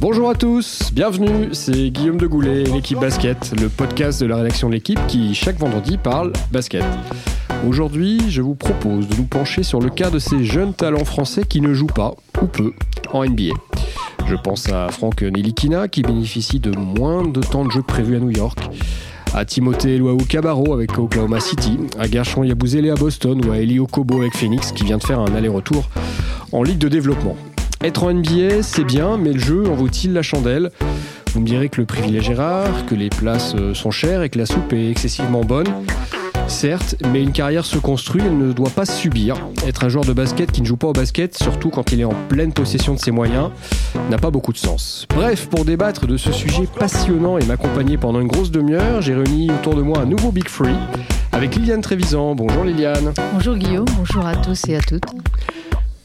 Bonjour à tous, bienvenue, c'est Guillaume de Goulet, l'équipe basket, le podcast de la rédaction de l'équipe qui chaque vendredi parle basket. Aujourd'hui, je vous propose de nous pencher sur le cas de ces jeunes talents français qui ne jouent pas, ou peu, en NBA. Je pense à Franck Nilikina qui bénéficie de moins de temps de jeu prévu à New York, à Timothée Luau Cabarro avec Oklahoma City, à Gershon Yabouzele à Boston ou à Elio Kobo avec Phoenix qui vient de faire un aller-retour en Ligue de développement. Être en NBA, c'est bien, mais le jeu en vaut-il la chandelle? Vous me direz que le privilège est rare, que les places euh, sont chères et que la soupe est excessivement bonne. Certes, mais une carrière se construit, elle ne doit pas subir. Être un joueur de basket qui ne joue pas au basket, surtout quand il est en pleine possession de ses moyens, n'a pas beaucoup de sens. Bref, pour débattre de ce sujet passionnant et m'accompagner pendant une grosse demi-heure, j'ai réuni autour de moi un nouveau Big Free avec Liliane Trévisan. Bonjour Liliane. Bonjour Guillaume, bonjour à tous et à toutes.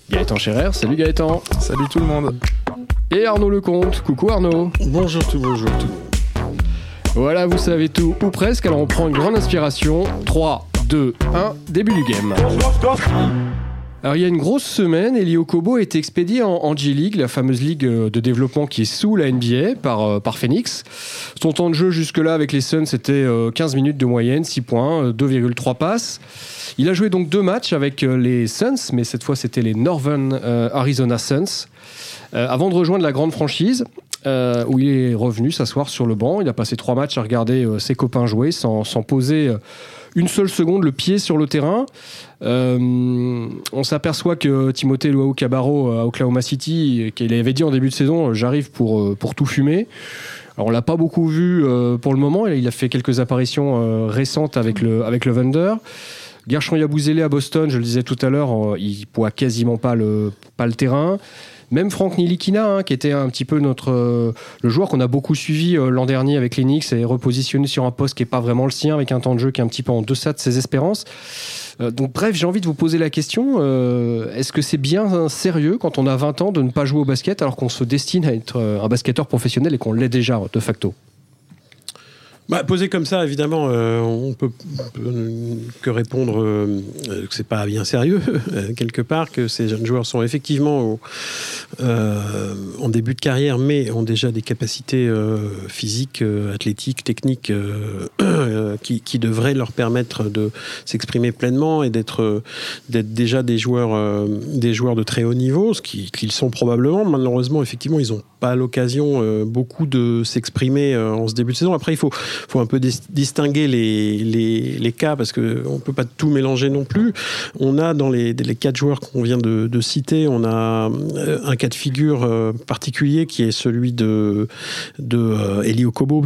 Gaëtan Scherer, salut Gaëtan. Salut tout le monde. Et Arnaud Lecomte, coucou Arnaud. Bonjour tout, bonjour tout. Voilà, vous savez tout, ou presque, alors on prend une grande inspiration. 3, 2, 1, début du game. Alors il y a une grosse semaine, Elio Kobo a été expédié en, G-League, la fameuse ligue euh, de développement qui est sous la NBA par, euh, par Phoenix. Son temps de jeu jusque-là avec les Suns c'était euh, 15 minutes de moyenne, 6 points, euh, 2,3 passes. Il a joué donc deux matchs avec euh, les Suns, mais cette fois c'était les Northern euh, Arizona Suns, euh, avant de rejoindre la grande franchise. Euh, où il est revenu s'asseoir sur le banc. Il a passé trois matchs à regarder euh, ses copains jouer sans, poser euh, une seule seconde le pied sur le terrain. On s'aperçoit que Timothée Luau Cabarro à Oklahoma City, qu'il avait dit en début de saison, j'arrive pour, pour tout fumer. Alors on l'a pas beaucoup vu pour le moment. Il a fait quelques apparitions récentes avec le, avec le Thunder. Gershon Yabouzele à Boston, je le disais tout à l'heure, il poids quasiment pas le, pas le terrain. Même Franck Nilikina, hein, qui était un petit peu notre euh, le joueur qu'on a beaucoup suivi euh, l'an dernier avec Knicks et repositionné sur un poste qui est pas vraiment le sien, avec un temps de jeu qui est un petit peu en deçà de ses espérances. Euh, donc bref, j'ai envie de vous poser la question est-ce que c'est bien euh, sérieux quand on a 20 ans de ne pas jouer au basket alors qu'on se destine à être un basketteur professionnel et qu'on l'est déjà de facto? Bah, posé comme ça, évidemment, euh, on peut, peut que répondre euh, que c'est pas bien sérieux euh, quelque part, que ces jeunes joueurs sont effectivement au- euh, en début de carrière, mais ont déjà des capacités physiques, athlétiques, techniques qui, qui devraient leur permettre de s'exprimer pleinement et d'être déjà des joueurs de très haut niveau, ce qui- qu'ils sont probablement. Malheureusement, effectivement, ils n'ont pas l'occasion beaucoup de s'exprimer en ce début de saison. Après, il faut faut un peu dis- distinguer les, les, les cas parce que on peut pas tout mélanger non plus. On a dans les, les quatre joueurs qu'on vient de, citer, on a euh, un cas de figure euh, particulier qui est celui de, de euh,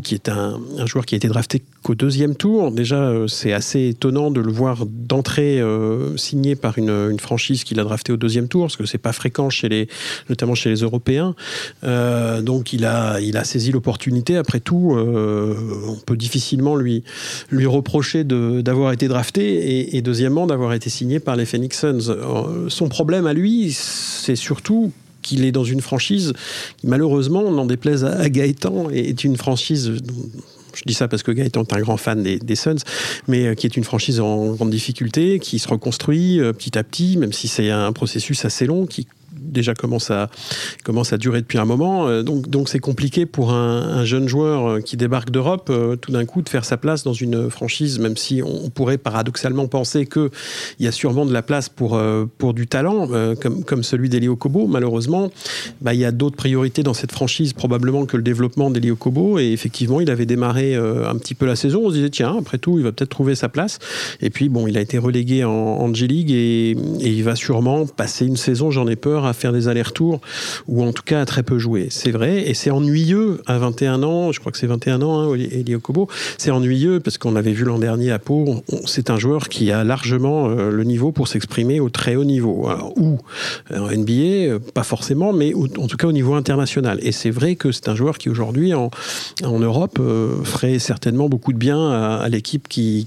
qui est un, un joueur qui a été drafté qu'au deuxième tour. Déjà, euh, c'est assez étonnant de le voir d'entrée euh, signé par une, franchise qu'il a drafté au deuxième tour, parce que c'est pas fréquent chez les, notamment chez les Européens. Euh, donc il a, il a saisi l'opportunité. Après tout, on peut difficilement lui, lui reprocher d'avoir été drafté et, deuxièmement d'avoir été signé par les Phoenix Suns. Son problème à lui, c'est surtout qu'il est dans une franchise qui, malheureusement, n'en déplaise à, Gaëtan, est une franchise je dis ça parce que Gaëtan est un grand fan des, des Suns, mais euh, qui est une franchise en grande difficulté, qui se reconstruit euh, petit à petit, même si c'est un processus assez long, qui déjà commence à, commence à durer depuis un moment. Euh, Donc, donc c'est compliqué pour un, un jeune joueur euh, qui débarque d'Europe, euh, tout d'un coup, de faire sa place dans une franchise, même si on pourrait paradoxalement penser qu'il y a sûrement de la place pour, pour du talent, comme, comme celui d'Elio Kobo. Malheureusement, bah, il y a d'autres priorités dans cette franchise, probablement que le développement d'Elio Kobo. Et effectivement, il avait démarré un petit peu la saison. On se disait, tiens, après tout, il va peut-être trouver sa place. Et puis, bon, il a été relégué en, en G-League et, et il va sûrement passer une saison, j'en ai peur, à faire des allers-retours ou en tout cas à très peu jouer. C'est vrai. Et c'est ennuyeux à 21 ans. Je crois que c'est 21 ans, hein, Elio Kobo. C'est ennuyeux parce qu'on avait vu l'an dernier à Pau. C'est un joueur qui a largement euh, le niveau pour s'exprimer au très haut niveau. Où En NBA, euh, pas forcément, mais en tout cas au niveau international. Et c'est vrai que c'est un joueur qui aujourd'hui en, Europe euh, ferait certainement beaucoup de bien à, l'équipe qui,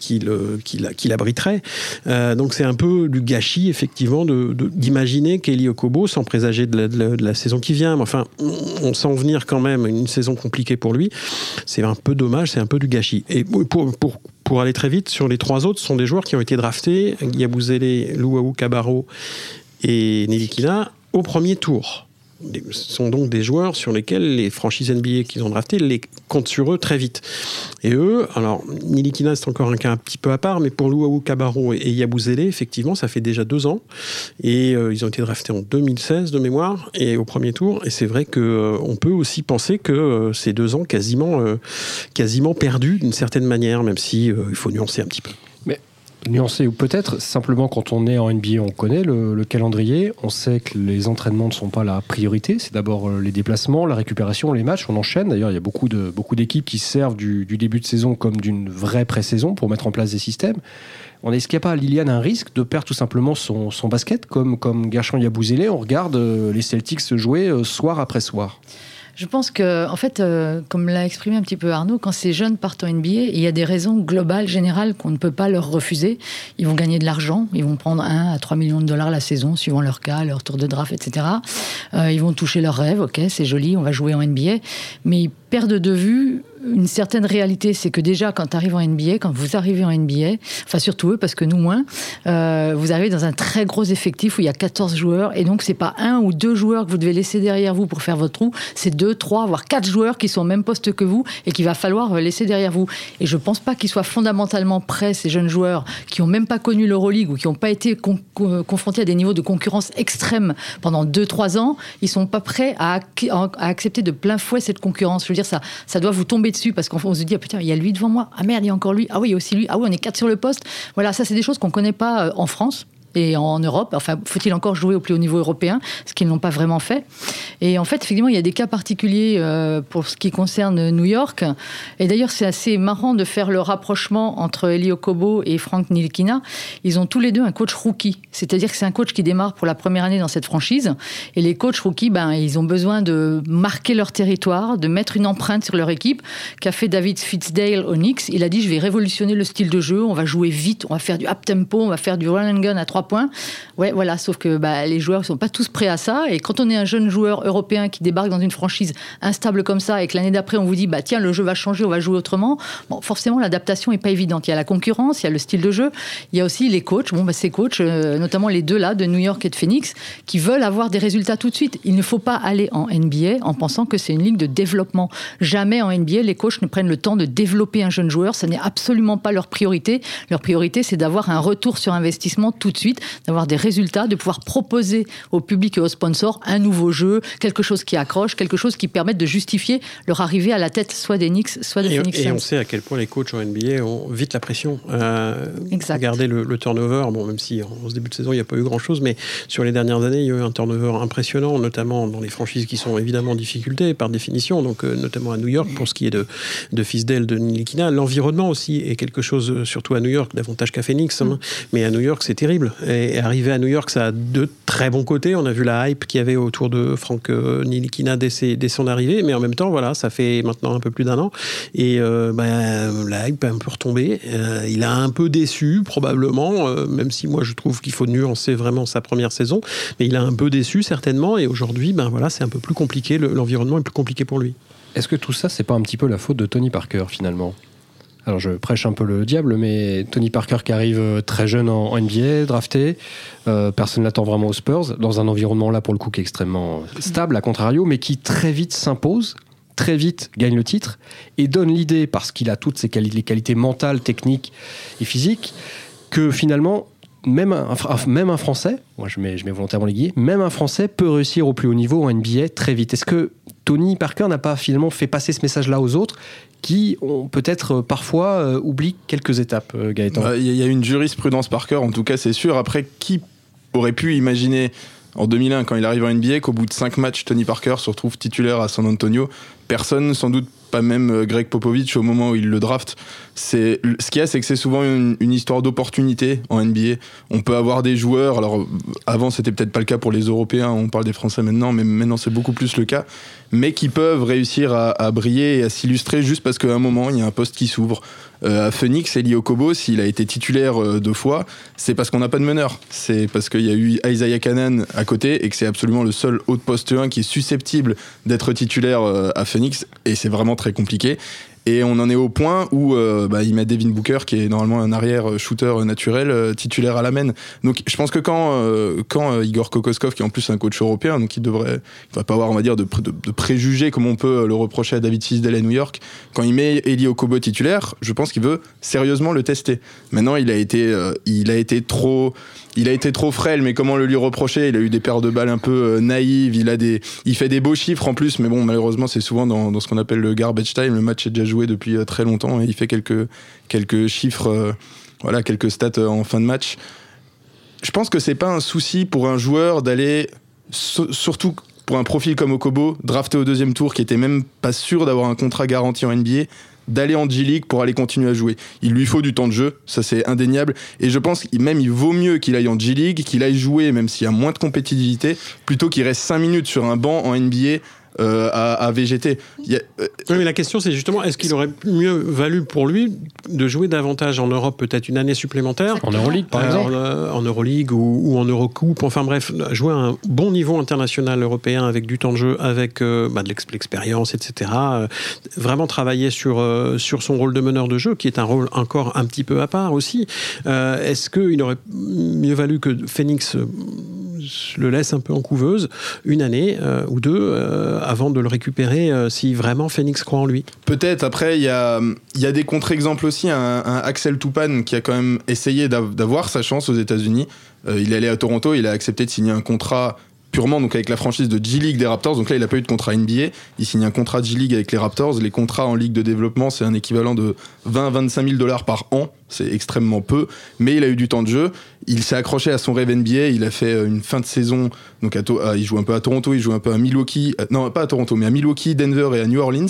l'abriterait. Donc c'est un peu du gâchis, effectivement, d'imaginer qu'Eli Okobo, sans présager de la, saison qui vient, mais enfin, on, sent venir quand même une saison compliquée pour lui, c'est un peu dommage, c'est un peu du gâchis. Et pour, aller très vite, sur les trois autres, ce sont des joueurs qui ont été draftés, Yabouzele, Louaou Kabaro et Nelikina, au premier tour sont donc des joueurs sur lesquels les franchises NBA qu'ils ont draftés les comptent sur eux très vite. Et eux, alors Nilikina c'est encore un cas un petit peu à part, mais pour Luau Cabarro et Yabouzele, effectivement, ça fait déjà deux ans. Et euh, ils ont été draftés en 2016 de mémoire et au premier tour. Et c'est vrai qu'on euh, peut aussi penser que euh, ces deux ans quasiment, quasiment perdus d'une certaine manière, même si il faut nuancer un petit peu nuancé ou peut-être simplement quand on est en NBA, on connaît le, calendrier, on sait que les entraînements ne sont pas la priorité, c'est d'abord euh, les déplacements, la récupération, les matchs, on enchaîne. D'ailleurs, il y a beaucoup beaucoup d'équipes qui servent du, début de saison comme d'une vraie pré-saison pour mettre en place des systèmes. On est-ce qu'il n'y a pas, Liliane, un risque de perdre tout simplement son, basket comme comme Gershon Yabouzélé On regarde euh, les Celtics se jouer euh, soir après soir. Je pense que, en fait, euh, comme l'a exprimé un petit peu Arnaud, quand ces jeunes partent en NBA, il y a des raisons globales, générales, qu'on ne peut pas leur refuser. Ils vont gagner de l'argent, ils vont prendre 1 à 3 millions de dollars la saison, suivant leur cas, leur tour de draft, etc. Euh, ils vont toucher leurs rêves, ok, c'est joli, on va jouer en NBA, mais perdent de vue une certaine réalité, c'est que déjà quand tu arrives en NBA, quand vous arrivez en NBA, enfin surtout eux parce que nous moins, euh, vous arrivez dans un très gros effectif où il y a 14 joueurs et donc c'est pas un ou deux joueurs que vous devez laisser derrière vous pour faire votre trou, c'est deux, trois, voire quatre joueurs qui sont au même poste que vous et qu'il va falloir laisser derrière vous. Et je pense pas qu'ils soient fondamentalement prêts ces jeunes joueurs qui ont même pas connu l'Euroleague ou qui n'ont pas été confrontés à des niveaux de concurrence extrêmes pendant deux, trois ans, ils sont pas prêts à, à, accepter de plein fouet cette concurrence. Je veux dire ça, ça doit vous tomber dessus parce qu'on se dit, ah, putain, il y a lui devant moi. Ah merde, il y a encore lui. Ah oui, il y a aussi lui. Ah oui, on est quatre sur le poste. Voilà, ça, c'est des choses qu'on ne connaît pas euh, en France et en Europe. Enfin, faut-il encore jouer au plus haut niveau européen, ce qu'ils n'ont pas vraiment fait. Et en fait, effectivement, il y a des cas particuliers euh, pour ce qui concerne New York. Et d'ailleurs, c'est assez marrant de faire le rapprochement entre Elio Kobo et Frank Nilkina. Ils ont tous les deux un coach rookie, c'est-à-dire que c'est un coach qui démarre pour la première année dans cette franchise. Et les coachs rookies, ben, ils ont besoin de marquer leur territoire, de mettre une empreinte sur leur équipe. Qu'a fait David Fitzdale au Knicks Il a dit, je vais révolutionner le style de jeu. On va jouer vite, on va faire du up tempo, on va faire du run and gun à trois points. Ouais, voilà. Sauf que bah, les joueurs ne sont pas tous prêts à ça. Et quand on est un jeune joueur européen qui débarque dans une franchise instable comme ça et que l'année d'après on vous dit bah tiens le jeu va changer, on va jouer autrement. Bon, forcément l'adaptation est pas évidente. Il y a la concurrence, il y a le style de jeu, il y a aussi les coachs. Bon, bah, ces euh, notamment les deux là de New York et de Phoenix, qui veulent avoir des résultats tout de suite. Il ne faut pas aller en NBA en pensant que c'est une ligue de développement. Jamais en NBA les coachs ne prennent le temps de développer un jeune joueur. Ce n'est absolument pas leur priorité. Leur priorité c'est d'avoir un retour sur investissement tout de suite, d'avoir des résultats, de pouvoir proposer au public et aux sponsors un nouveau jeu, quelque chose qui accroche, quelque chose qui permette de justifier leur arrivée à la tête soit des Knicks, soit des Phoenix Et on sait à quel point les coachs en NBA ont vite la pression. Euh, regardez le, turnover, bon, même si en ce début de saison, il n'y a pas eu grand-chose, mais sur les dernières années, il y a eu un turnover impressionnant, notamment dans les franchises qui sont évidemment en difficulté par définition, donc euh, notamment à New York pour ce qui est de, de Fisdale, de Nilikina. L'environnement aussi est quelque chose, euh, surtout à New York, davantage qu'à Phoenix, hein. mm. mais à New York, c'est terrible. Et arriver à New York, ça a deux très bons côtés. On a vu la hype qu'il y avait autour de Frank euh, Nilikina dès, dès, son arrivée, mais en même temps, voilà, ça fait maintenant un peu plus d'un an. Et euh, ben, la hype a un peu retombé. Euh, il a un peu déçu, probablement, même si moi je trouve qu'il faut nuancer vraiment sa première saison. Mais il a un peu déçu, certainement. Et aujourd'hui, ben, voilà, c'est un peu plus compliqué. L'environnement est plus compliqué pour lui. Est-ce que tout ça, c'est pas un petit peu la faute de Tony Parker, finalement? Alors je prêche un peu le diable, mais Tony Parker qui arrive euh, très jeune en, NBA, drafté, euh, personne ne l'attend vraiment aux Spurs, dans un environnement là pour le coup qui est extrêmement stable, à contrario, mais qui très vite s'impose, très vite gagne le titre et donne l'idée, parce qu'il a toutes ses les qualités mentales, techniques et physiques, que finalement même un, même un Français, moi je mets, je mets volontairement les guillemets, même un Français peut réussir au plus haut niveau en NBA très vite. Est-ce que Tony Parker n'a pas finalement fait passer ce message-là aux autres qui ont peut-être euh, parfois euh, oublié quelques étapes, euh, Gaëtan bah, Il y a une jurisprudence Parker, en tout cas c'est sûr. Après, qui aurait pu imaginer en 2001, quand il arrive en NBA, qu'au bout de 5 matchs, Tony Parker se retrouve titulaire à San Antonio Personne, sans doute pas même Greg Popovich au moment où il le draft. C'est ce qu'il y a, c'est que c'est souvent une, histoire d'opportunité en NBA. On peut avoir des joueurs. Alors avant, c'était peut-être pas le cas pour les Européens. On parle des Français maintenant, mais maintenant c'est beaucoup plus le cas mais qui peuvent réussir à, briller et à s'illustrer juste parce qu'à un moment, il y a un poste qui s'ouvre. Euh, à Phoenix, Eli Okobo, s'il a été titulaire euh, deux fois, c'est parce qu'on n'a pas de meneur. C'est parce qu'il y a eu Isaiah Canaan à côté et que c'est absolument le seul haut poste 1 qui est susceptible d'être titulaire euh, à Phoenix et c'est vraiment très compliqué. Et on en est au point où euh, bah, il met Devin Booker, qui est normalement un arrière euh, shooter euh, naturel, titulaire à la main. Donc je pense que quand, quand Igor Kokoskov, qui est en plus un coach européen, donc il devrait, il va pas avoir, on va dire, de, préjugés comme on peut le reprocher à David Fisdale à New York, quand il met Eli Okobo titulaire, je pense qu'il veut sérieusement le tester. Maintenant, il a été, il a été trop il a été trop frêle, mais comment le lui reprocher? Il a eu des paires de balles un peu naïves, il, a des, il fait des beaux chiffres en plus, mais bon, malheureusement, c'est souvent dans, dans ce qu'on appelle le garbage time. Le match est déjà joué depuis euh, très longtemps et il fait quelques, quelques chiffres, euh, voilà, quelques stats euh, en fin de match. Je pense que c'est pas un souci pour un joueur d'aller, surtout pour un profil comme Okobo, drafté au deuxième tour, qui était même pas sûr d'avoir un contrat garanti en NBA, d'aller en G-League pour aller continuer à jouer. Il lui faut du temps de jeu, ça c'est indéniable. Et je pense même il vaut mieux qu'il aille en G-League, qu'il aille jouer, même s'il y a moins de compétitivité, plutôt qu'il reste 5 minutes sur un banc en NBA euh, à, VGT. Euh, oui, mais la question, c'est justement, est-ce qu'il aurait mieux valu pour lui de jouer davantage en Europe, peut-être une année supplémentaire En Euroleague, par exemple euh, En, Euroleague ou, en Eurocoupe, enfin bref, jouer à un bon niveau international européen avec du temps de jeu, avec bah, de l'expérience, etc. vraiment travailler sur, sur son rôle de meneur de jeu, qui est un rôle encore un petit peu à part aussi. est-ce qu'il aurait mieux valu que Phoenix le laisse un peu en couveuse une année ou deux avant de le récupérer euh, si vraiment Phoenix croit en lui. Peut-être. Après, il y a, y a des contre-exemples aussi. Un, Axel Toupane qui a quand même essayé d'avoir sa chance aux États-Unis. Euh, il est allé à Toronto, il a accepté de signer un contrat purement donc avec la franchise de G-League des Raptors. Donc là, il n'a pas eu de contrat NBA. Il signe un contrat G-League avec les Raptors. Les contrats en Ligue de développement, c'est un équivalent de 20 25 000 dollars par an. C'est extrêmement peu. Mais il a eu du temps de jeu. Il s'est accroché à son rêve NBA. Il a fait euh, une fin de saison. Donc il joue un peu à Toronto, il joue un peu à Milwaukee. Euh, non, pas à Toronto, mais à Milwaukee, Denver et à New Orleans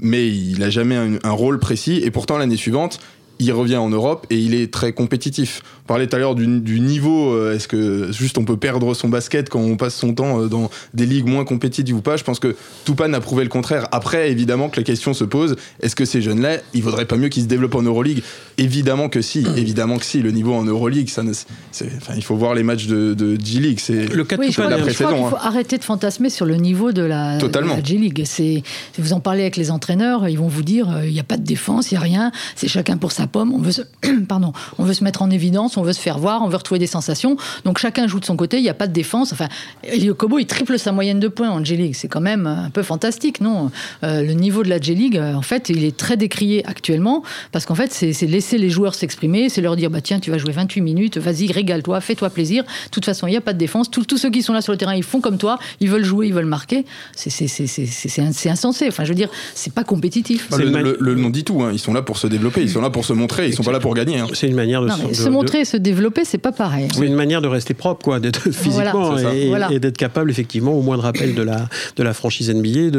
mais il n'a jamais un, rôle précis. Et pourtant, l'année suivante, il revient en Europe et il est très compétitif. On parlait tout à l'heure du, niveau, euh, est-ce que juste on peut perdre son basket quand on passe son temps euh, dans des ligues moins compétitives ou pas? Je pense que Toupane a prouvé le contraire. Après, évidemment que la question se pose, est-ce que ces jeunes-là, il vaudrait pas mieux qu'ils se développent en Euroleague? Évidemment que si, évidemment que si. Le niveau en Euroleague, ça enfin, il faut voir les matchs de, G-League. C'est le cas de Toupane Il faut hein. arrêter de fantasmer sur le niveau de la, G-League. Si vous en parlez avec les entraîneurs, ils vont vous dire, euh, il n'y a pas de défense, il n'y a rien, c'est chacun pour sa pomme, on veut se, pardon, on veut se mettre en évidence, on veut se faire voir, on veut retrouver des sensations. Donc chacun joue de son côté, il n'y a pas de défense. Enfin, Elio Kobo, il triple sa moyenne de points en G-League. C'est quand même un peu fantastique, non? Euh, Le niveau de la G-League, euh, en fait, il est très décrié actuellement parce qu'en fait, c'est laisser les joueurs s'exprimer, c'est leur dire, bah tiens, tu vas jouer 28 minutes, vas-y, régale-toi, fais-toi plaisir. De toute façon, il n'y a pas de défense. Tous, tous ceux qui sont là sur le terrain, ils font comme toi, ils veulent jouer, ils veulent marquer. C'est insensé. Enfin, je veux dire, c'est pas compétitif. le, le, nom dit tout. Hein. Ils sont là pour se développer, ils sont là pour se montrer, ils sont pas là pour gagner. Hein. C'est une manière de, se, montrer et se développer, c'est pas pareil. C'est une manière de rester propre, quoi, d'être physiquement et, d'être capable, effectivement, au moins de rappel de la, de la franchise NBA,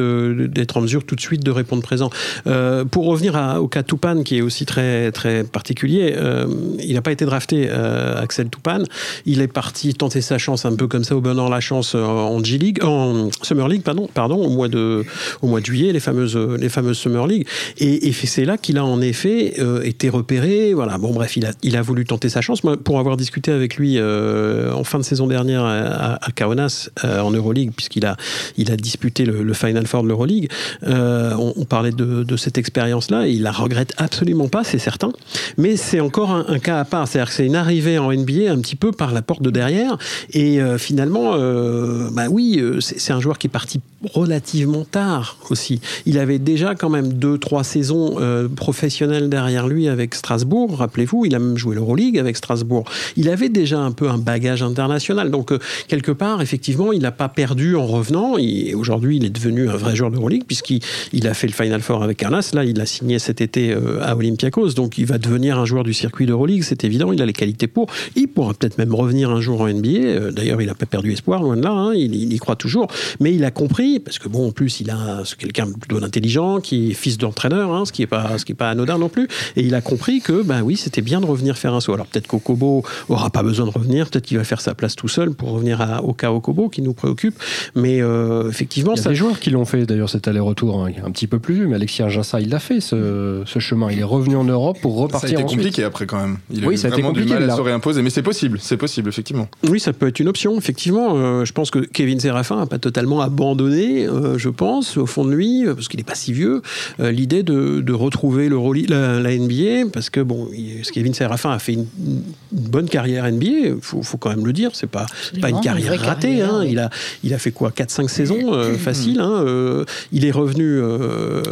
d'être en mesure tout de suite de répondre présent. Euh, pour revenir au cas Toupane, qui est aussi très, très particulier, euh, il n'a pas été drafté, euh, Axel Toupane. Il est parti tenter sa chance un peu comme ça, au bonheur la chance en G-League, en Summer League, pardon, pardon au, mois de, au mois de juillet, les fameuses, les fameuses Summer League. Et, et c'est là qu'il a en effet été repéré. Voilà, bon, bref, il a, il a voulu tenter sa chance. Pour avoir discuté avec lui euh, en fin de saison dernière à, à Kaunas euh, en Euroleague, puisqu'il a, il a disputé le, Final Four de l'Euroleague. Euh, on, parlait de, de cette expérience-là et il la regrette absolument pas, c'est certain. Mais c'est encore un, cas à part. C'est-à-dire que c'est une arrivée en NBA un petit peu par la porte de derrière. Et finalement, bah oui, c'est un joueur qui est parti relativement tard aussi. Il avait déjà quand même deux, trois saisons professionnelles derrière lui avec Strasbourg. Rappelez-vous, il a même joué l'Euroleague avec Strasbourg il avait déjà un peu un bagage international. Donc, euh, quelque part, effectivement, il n'a pas perdu en revenant. Aujourd'hui, il est devenu un vrai joueur de Euroleague, puisqu'il il a fait le Final Four avec Arnas. Là, il a signé cet été euh, à Olympiakos. Donc, il va devenir un joueur du circuit d'Euroleague, c'est évident. Il a les qualités pour. Il pourra peut-être même revenir un jour en NBA. Euh, d'ailleurs, il n'a pas perdu espoir, loin de là. Hein. Il, y croit toujours. Mais il a compris, parce que bon, en plus, il a quelqu'un plutôt intelligent, qui est fils d'entraîneur, hein, ce qui n'est pas, pas anodin non plus. Et il a, compris que, ben oui, c'était bien de revenir faire un saut. Alors peut-être qu'Okobo aura pas besoin de revenir, peut-être qu'il va faire sa place tout seul pour revenir à, au cas Okobo qui nous préoccupe. Mais euh, effectivement, il y a ça. des joueurs qui l'ont fait d'ailleurs cet aller-retour, hein, un petit peu plus vieux, mais Alexis Arjassa, il l'a fait ce, ce, chemin. Il est revenu en Europe pour repartir. Ça a été ensuite. compliqué après quand même. Il a oui, eu ça a été compliqué. du mal à là. se réimposer, mais c'est possible, c'est possible effectivement. Oui, ça peut être une option, effectivement. Euh, je pense que Kevin Serafin n'a pas totalement abandonné, euh, je pense, au fond de lui, parce qu'il n'est pas si vieux, euh, l'idée de, de, retrouver le rôle, la, la, NBA, parce que bon, il, Kevin Serafin a fait une, une bonne carrière NBA, il faut, faut, quand même le dire, c'est pas, pas une carrière une ratée. carrière, hein. oui. il, a, il a fait quoi 4-5 saisons euh, facile. Hein. il est revenu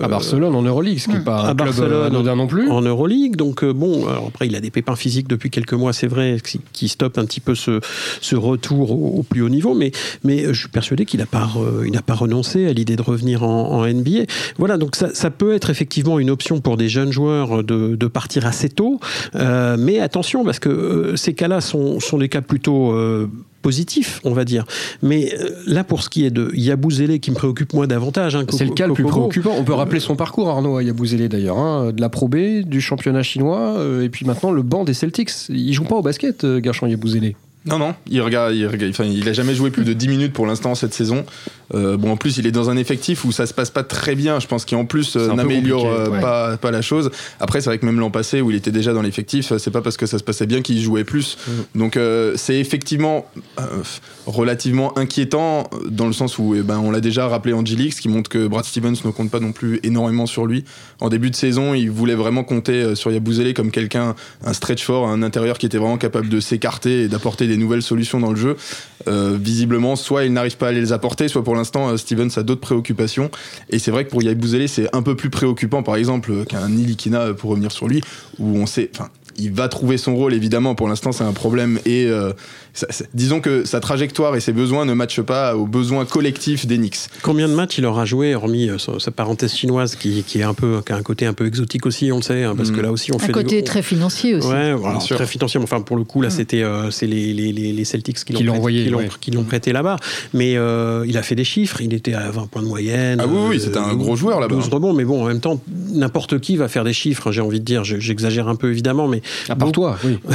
à Barcelone en Euroleague, ce qui n'est pas à un club Barcelone anodin non plus. En Euroleague, donc euh, bon, alors après il a des pépins physiques depuis quelques mois, c'est vrai, qui, qui stoppent un petit peu ce, ce retour au, au, plus haut niveau, mais, mais je suis persuadé qu'il n'a pas, euh, il pas renoncé à l'idée de revenir en, en, NBA. Voilà, donc ça, ça, peut être effectivement une option pour des jeunes joueurs de, de partir assez tôt, euh, mais attention, parce que euh, ces cas-là sont, sont des cas plutôt euh, positif, on va dire. Mais euh, là, pour ce qui est de Yabouzélé, qui me préoccupe moi davantage. Hein, c'est le cas le plus préoccupant. On peut rappeler son parcours, Arnaud, à Yabouzélé d'ailleurs. Hein, de la Pro B, du championnat chinois, euh, et puis maintenant le banc des Celtics. Il joue pas au basket, euh, Gershon Yabouzélé. Non, non, il regarde, il, regarde, enfin, il a jamais joué plus de 10 minutes pour l'instant cette saison. Euh, bon, en plus, il est dans un effectif où ça se passe pas très bien. Je pense qu'en plus euh, n'améliore euh, ouais. pas, pas la chose. Après, c'est vrai que même l'an passé où il était déjà dans l'effectif, c'est pas parce que ça se passait bien qu'il jouait plus. Mmh. Donc, euh, c'est effectivement euh, relativement inquiétant dans le sens où, eh ben, on l'a déjà rappelé ce qui montre que Brad Stevens ne compte pas non plus énormément sur lui. En début de saison, il voulait vraiment compter euh, sur Yabouzélé comme quelqu'un, un stretch fort, un intérieur qui était vraiment capable de s'écarter et d'apporter des nouvelles solutions dans le jeu. Euh, visiblement, soit il n'arrive pas à les apporter, soit pour l'instant, euh, Stevens a d'autres préoccupations. Et c'est vrai que pour Yabouzélé, c'est un peu plus préoccupant, par exemple, qu'un Nilikina, pour revenir sur lui, où on sait. Il va trouver son rôle évidemment pour l'instant c'est un problème et euh, ça, disons que sa trajectoire et ses besoins ne matchent pas aux besoins collectifs d'Enix. Combien de matchs il aura joué hormis euh, sa, sa, parenthèse chinoise qui, qui, est un peu qui a un côté un peu exotique aussi on le sait hein, parce mmh. que là aussi on un fait côté des... très financier aussi. Ouais, voilà, très financier mais enfin pour le coup là mmh. c'était euh, c'est les, les, les, Celtics qui, qui l'ont envoyé qui l'ont ouais. qu prêté là-bas mais euh, il a fait des chiffres il était à 20 points de moyenne ah oui, oui c'était un gros joueur là-bas 12 rebonds mais bon en même temps n'importe qui va faire des chiffres j'ai envie de dire j'exagère un peu évidemment mais à part toi oui.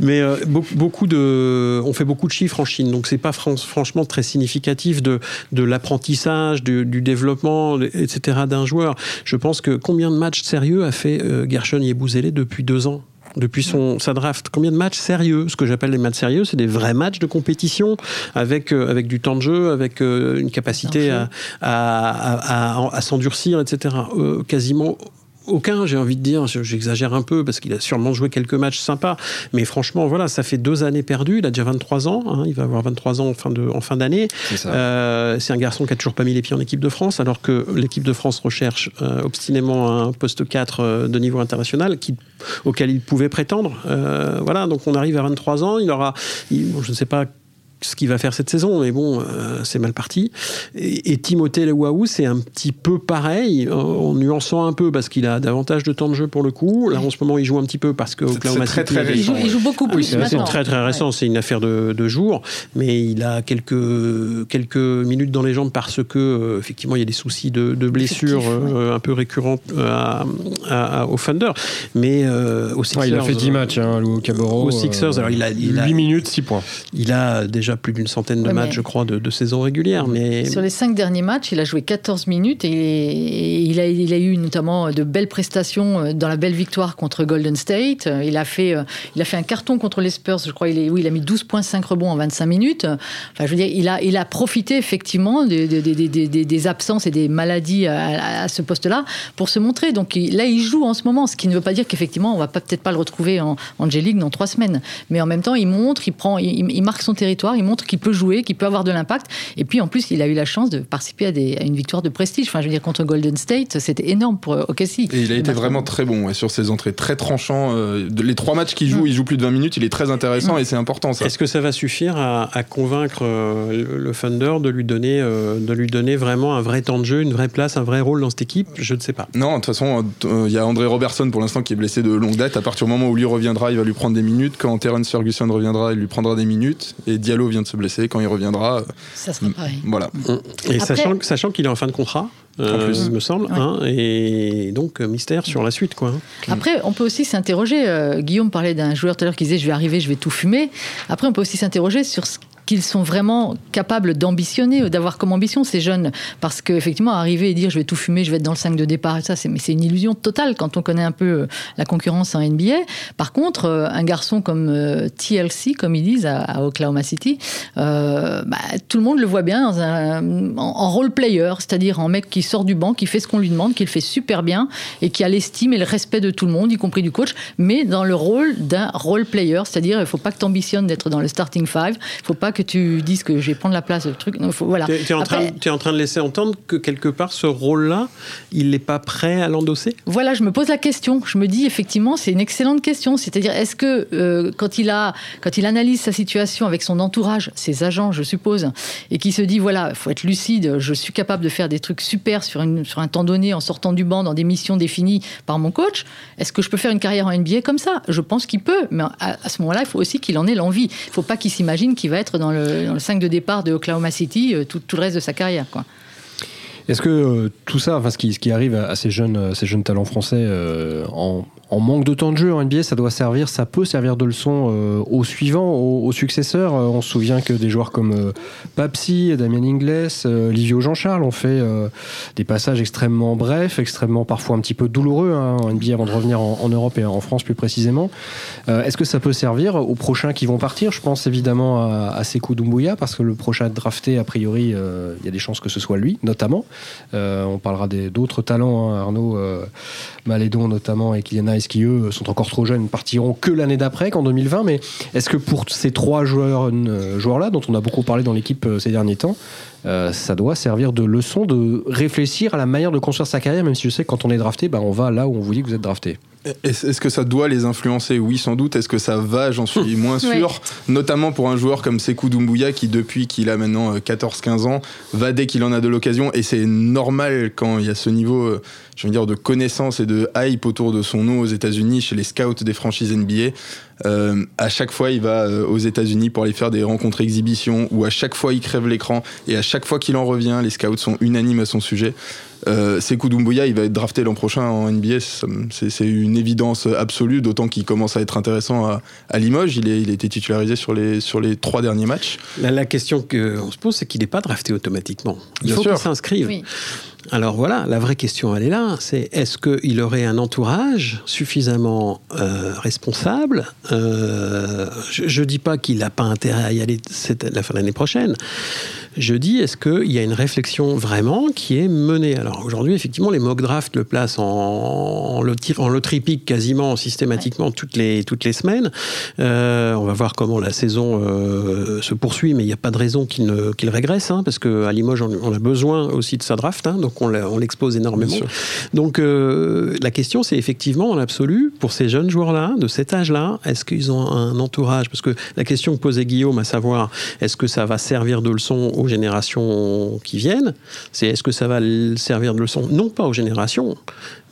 mais euh, beaucoup, beaucoup, de, on fait beaucoup de chiffres en Chine, donc c'est pas fran franchement très significatif de, de l'apprentissage, du, du, développement, etc. d'un joueur. Je pense que combien de matchs sérieux a fait euh, Gershon Yebouzélé depuis deux ans depuis son, sa draft? Combien de matchs sérieux? Ce que j'appelle les matchs sérieux, c'est des vrais matchs de compétition avec, euh, avec du temps de jeu, avec euh, une capacité à, à, à, à, à s'endurcir, etc. Euh, quasiment aucun, j'ai envie de dire, j'exagère un peu parce qu'il a sûrement joué quelques matchs sympas, mais franchement, voilà, ça fait deux années perdues. Il a déjà 23 ans, hein, il va avoir 23 ans en fin de, en fin d'année. C'est euh, un garçon qui a toujours pas mis les pieds en équipe de France, alors que l'équipe de France recherche euh, obstinément un poste 4 euh, de niveau international qui, auquel il pouvait prétendre. Euh, voilà, donc on arrive à 23 ans, il aura, il, bon, je ne sais pas ce qu'il va faire cette saison, mais bon, euh, c'est mal parti. Et, et Timothée Lewaou, c'est un petit peu pareil, en nuançant un peu parce qu'il a davantage de temps de jeu pour le coup. Là, en ce moment, il joue un petit peu parce que Oklahoma très, très récent, il, joue, il joue beaucoup plus. Ah oui, c'est très très récent, ouais. c'est une affaire de, de jours, mais il a quelques quelques minutes dans les jambes parce que euh, effectivement, il y a des soucis de, de blessures euh, ouais. un peu récurrentes à, à, à, au Thunder, mais euh, au Sixers. Ouais, il a fait 10 matchs, hein, au Caboro. Au Sixers, alors il a, il a 8 minutes, 6 points. Il a déjà plus d'une centaine de ouais, matchs, je crois, de, de, saison régulière. Mais... Sur les cinq derniers matchs, il a joué 14 minutes et il a, il a eu notamment de belles prestations dans la belle victoire contre Golden State. Il a fait, il a fait un carton contre les Spurs, je crois. Il, est, oui, il a mis 12,5 rebonds en 25 minutes. Enfin, je veux dire, il a, il a profité effectivement des, des, des, des absences et des maladies à, à ce poste-là pour se montrer. Donc là, il joue en ce moment, ce qui ne veut pas dire qu'effectivement, on va peut-être pas le retrouver en, en G-League dans trois semaines. Mais en même temps, il montre, il, prend, il, il marque son territoire, il montre qu'il peut jouer, qu'il peut avoir de l'impact. Et puis en plus, il a eu la chance de participer à, des, à, une victoire de prestige. Enfin, je veux dire, contre Golden State, c'était énorme pour OKC. Et il a été vraiment très bon ouais, sur ses entrées, très tranchant. Euh, les trois matchs qu'il joue, mmh. il joue plus de 20 minutes, il est très intéressant mmh. et c'est important ça. Est-ce que ça va suffire à, à convaincre euh, le Thunder de lui, donner, euh, de lui donner vraiment un vrai temps de jeu, une vraie place, un vrai rôle dans cette équipe? Je ne sais pas. Non, de toute façon, il y a André Robertson pour l'instant qui est blessé de longue date. À partir du moment où lui reviendra, il va lui prendre des minutes. Quand Terence Ferguson reviendra, il lui prendra des minutes. Et Diallo vient de se blesser. Quand il reviendra, ça sera pareil. Voilà. Et sachant, sachant qu'il est en fin de contrat, euh, plus. il me semble. Hein, et donc, euh, mystère sur la suite. Quoi. Après, on peut aussi s'interroger. Euh, Guillaume parlait d'un joueur tout à l'heure qui disait Je vais arriver, je vais tout fumer. Après, on peut aussi s'interroger sur ce qu'ils sont vraiment capables d'ambitionner, d'avoir comme ambition ces jeunes. Parce qu'effectivement, arriver et dire je vais tout fumer, je vais être dans le 5 de départ, ça, c'est, c'est une illusion totale quand on connaît un peu euh, la concurrence en NBA. Par contre, euh, un garçon comme euh, TLC, comme ils disent à, Oklahoma City, bah, tout le monde le voit bien en, role player, c'est-à-dire en mec qui sort du banc, qui fait ce qu'on lui demande, qui le fait super bien et qui a l'estime et le respect de tout le monde, y compris du coach, mais dans le rôle d'un role player, c'est-à-dire il ne faut pas que tu ambitionnes d'être dans le starting five, il ne faut pas que tu dises que je vais prendre la place de truc. voilà. Tu es, en train de laisser entendre que quelque part, ce rôle-là, il n'est pas prêt à l'endosser? Voilà, je me pose la question. Je me dis, effectivement, c'est une excellente question. C'est-à-dire, est-ce que euh, quand, il a, quand il analyse sa situation avec son entourage, ses agents, je suppose, et qui se dit, voilà, il faut être lucide, je suis capable de faire des trucs super sur, une, sur un temps donné en sortant du banc dans des missions définies par mon coach, est-ce que je peux faire une carrière en NBA comme ça? Je pense qu'il peut, mais à, à ce moment-là, il faut aussi qu'il en ait l'envie. Il ne faut pas qu'il s'imagine qu'il va être dans le, dans le 5 de départ de Oklahoma City euh, tout, le reste de sa carrière. Quoi. Est-ce que euh, tout ça, enfin, ce, qui, ce qui arrive à, ces, jeunes, ces jeunes talents français euh, en, en manque de temps de jeu en NBA, ça doit servir, ça peut servir de leçon euh, aux suivants, aux, successeurs. Euh, on se souvient que des joueurs comme euh, Papsi, Damien Ingles, Livio Jean-Charles ont fait des passages extrêmement brefs, extrêmement parfois un petit peu douloureux hein, en NBA avant de revenir en, Europe et en France plus précisément. Est-ce que ça peut servir aux prochains qui vont partir? Je pense évidemment à, à Sekou Doumbouya parce que le prochain drafté, a priori, il y a des chances que ce soit lui, notamment. on parlera d'autres talents, hein, Arnaud Malédon notamment et Kylian qui eux sont encore trop jeunes, partiront que l'année d'après, qu'en 2020. Mais est-ce que pour ces trois joueurs, euh, joueurs-là, dont on a beaucoup parlé dans l'équipe euh, ces derniers temps, euh, ça doit servir de leçon de réfléchir à la manière de construire sa carrière, même si je sais que quand on est drafté, bah, on va là où on vous dit que vous êtes drafté. Est-ce que ça doit les influencer? Oui, sans doute. Est-ce que ça va? J'en suis moins sûr. Notamment pour un joueur comme Sekou Doumbouya qui, depuis qu'il a maintenant 14-15 ans, va dès qu'il en a de l'occasion. Et c'est normal quand il y a ce niveau je veux dire, de connaissances et de hype autour de son nom aux États-Unis chez les scouts des franchises NBA. Euh, à chaque fois, il va euh, aux États-Unis pour aller faire des rencontres exhibitions, ou à chaque fois, il crève l'écran, et à chaque fois qu'il en revient, les scouts sont unanimes à son sujet. Euh, Sekou Doumbouya, il va être drafté l'an prochain en NBA, c'est une évidence absolue, d'autant qu'il commence à être intéressant à, Limoges. Il, est, il a été titularisé sur les, sur les trois derniers matchs. La, question qu'on se pose, c'est qu'il n'est pas drafté automatiquement. Il faut qu'il s'inscrive. Oui. Alors voilà, la vraie question, elle est là. C'est est-ce qu'il aurait un entourage suffisamment euh, responsable? Euh, Je ne dis pas qu'il n'a pas intérêt à y aller la fin de l'année prochaine. Je dis, est-ce qu'il y a une réflexion vraiment qui est menée? Alors aujourd'hui, effectivement, les mock drafts le placent en, en, en loterie quasiment systématiquement toutes les, toutes les semaines. Euh, on va voir comment la saison se poursuit, mais il n'y a pas de raison qu'il qu'il régresse, hein, parce qu'à Limoges, on, a besoin aussi de sa draft. Hein, donc on l'expose énormément. Donc euh, la question, c'est effectivement, en absolu, pour ces jeunes joueurs-là, de cet âge-là, est-ce qu'ils ont un entourage? Parce que la question que posait Guillaume, à savoir, est-ce que ça va servir de leçon aux générations qui viennent C'est est-ce que ça va servir de leçon, non pas aux générations,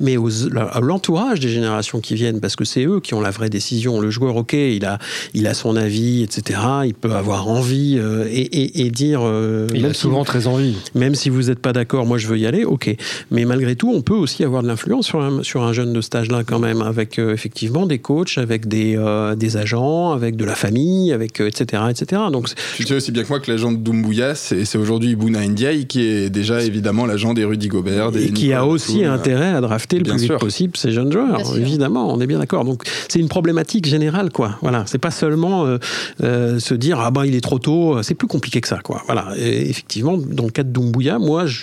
mais à l'entourage des générations qui viennent, parce que c'est eux qui ont la vraie décision. Le joueur, ok, il a, il a son avis, etc. Il peut avoir envie euh, et, dire. Euh, il a souvent très envie. Même si vous n'êtes pas d'accord, moi je veux y aller, ok. Mais malgré tout, on peut aussi avoir de l'influence sur un, sur un jeune de stage-là quand même, avec euh, effectivement des coachs, avec des, des agents, avec de la famille, avec etc. etc. Donc, tu sais aussi bien que moi que l'agent de Doumbouya, c'est aujourd'hui Ibuna Ndiaye, qui est déjà évidemment l'agent des Rudy Gobert. et qui a aussi intérêt à drafter le plus vite possible ces jeunes joueurs. Évidemment, on est bien d'accord. Donc c'est une problématique générale, quoi. Voilà, c'est pas seulement euh, euh, se dire ah ben il est trop tôt. C'est plus compliqué que ça, quoi. Voilà. effectivement, dans le cas de Doumbouya, moi je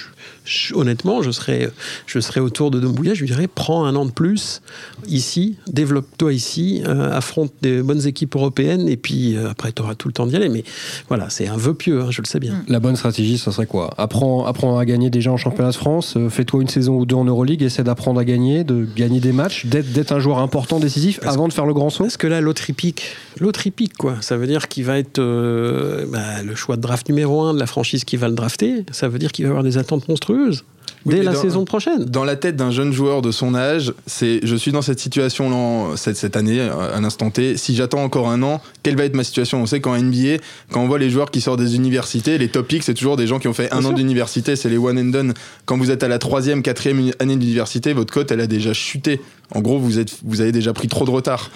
honnêtement, je serais, je serais autour de Doumbouya, je lui dirais prends un an de plus ici, développe-toi ici, euh, affronte des bonnes équipes européennes et puis euh, après tu auras tout le temps d'y aller. Mais voilà, c'est un vœu pieux, hein, je le sais bien. La bonne stratégie, ce serait quoi? Apprends, apprends à gagner déjà en championnat de France, euh, fais-toi une saison ou deux en Euroleague, essaie d'apprendre à gagner, de gagner des matchs, d'être un joueur important, décisif avant de faire le grand saut. Parce que là, l'autre hippique, l'autre hippique, quoi. Ça veut dire qu'il va être bah, le choix de draft numéro un de la franchise qui va le drafter. Ça veut dire qu'il va avoir des attentes monstrueuse dès la saison prochaine. Dans la tête d'un jeune joueur de son âge, c'est je suis dans cette situation cette, cette année, à l'instant T. Si j'attends encore un an, quelle va être ma situation? On sait qu'en NBA, quand on voit les joueurs qui sortent des universités, les topics, c'est toujours des gens qui ont fait un an d'université, c'est les one and done. Quand vous êtes à la troisième, quatrième année d'université, votre cote, elle a déjà chuté. En gros, vous, êtes, vous avez déjà pris trop de retard.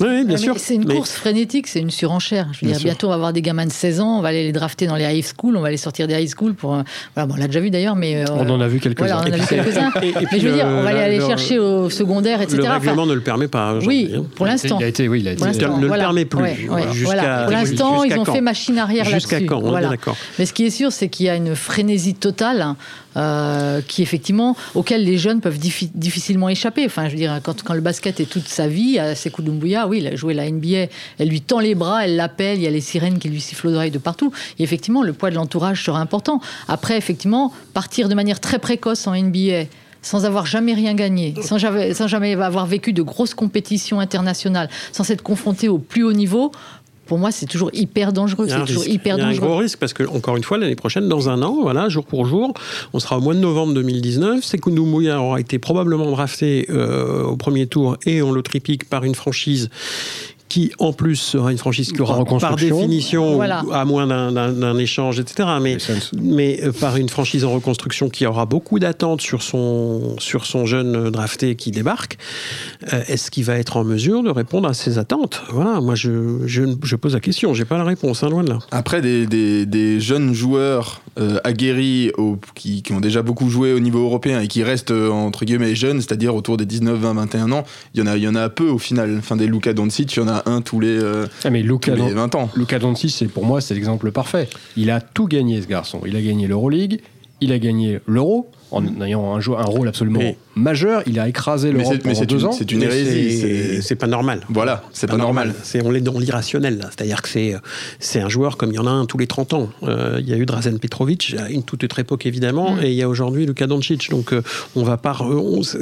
Oui, bien sûr. C'est une course frénétique, c'est une surenchère. Je veux dire, bientôt on va avoir des gamins de 16 ans, on va aller les drafter dans les high school, on va les sortir des high school pour. Voilà, bon, on l'a déjà vu d'ailleurs, mais. Euh, on en a vu quelques-uns. Voilà, on en a vu quelques-uns. mais je veux dire, on va aller, chercher au secondaire, etc. Le règlement ne le permet pas. Oui, pour l'instant. Il a été, oui, il a été. Ne le permet plus. Voilà. Pour l'instant, ils ont fait machine arrière là-dessus. Jusqu'à quand On est d'accord. Mais ce qui est sûr, c'est qu'il y a une frénésie totale euh, qui effectivement auquel les jeunes peuvent difficilement échapper. Enfin, je veux dire, quand, quand le basket est toute sa vie, à Sekou Doumbouya, oui, il a joué la NBA, elle lui tend les bras, elle l'appelle, il y a les sirènes qui lui sifflent d'oreilles de partout. Et effectivement, le poids de l'entourage sera important. Après, effectivement, partir de manière très précoce en NBA sans avoir jamais rien gagné, sans jamais avoir vécu de grosses compétitions internationales, sans s'être confronté au plus haut niveau, pour moi, c'est toujours hyper dangereux. C'est toujours hyper Il y a un gros risque parce que, encore une fois, l'année prochaine, dans un an, voilà, jour pour jour, on sera au mois de novembre 2019. Sekou aura été probablement drafté euh, au premier tour et on le tripique par une franchise qui en plus sera une franchise qui aura par définition, à moins d'un échange, etc., mais, mais euh, par une franchise en reconstruction qui aura beaucoup d'attentes sur son, sur son jeune drafté qui débarque, euh, est-ce qu'il va être en mesure de répondre à ces attentes? Voilà, moi je, je, pose la question, j'ai pas la réponse, hein, loin de là. Après, des, des, des jeunes joueurs euh, aguerris qui, qui, ont déjà beaucoup joué au niveau européen et qui restent entre guillemets jeunes, c'est-à-dire autour des 19, 20, 21 ans, il y en a, il y en a peu au final. Enfin, des Luka Doncic, il y en a un tous les, euh, ah, mais Luka tous les 20 ans. Luka Doncic, c'est pour moi, c'est l'exemple parfait. Il a tout gagné, ce garçon. Il a gagné l'Euroleague, il a gagné l'Euro, en ayant un, un rôle absolument majeur. Il a écrasé l'Europe pendant deux ans. C'est une hérésie. C'est pas normal. Voilà, c'est pas, normal. C'est on est dans l'irrationnel. C'est-à-dire que c'est c'est un joueur comme il y en a un tous les 30 ans. Euh, il y a eu Drazen Petrovic à une toute autre époque évidemment, mm. et il y a aujourd'hui Luka Doncic. Donc euh, on va pas.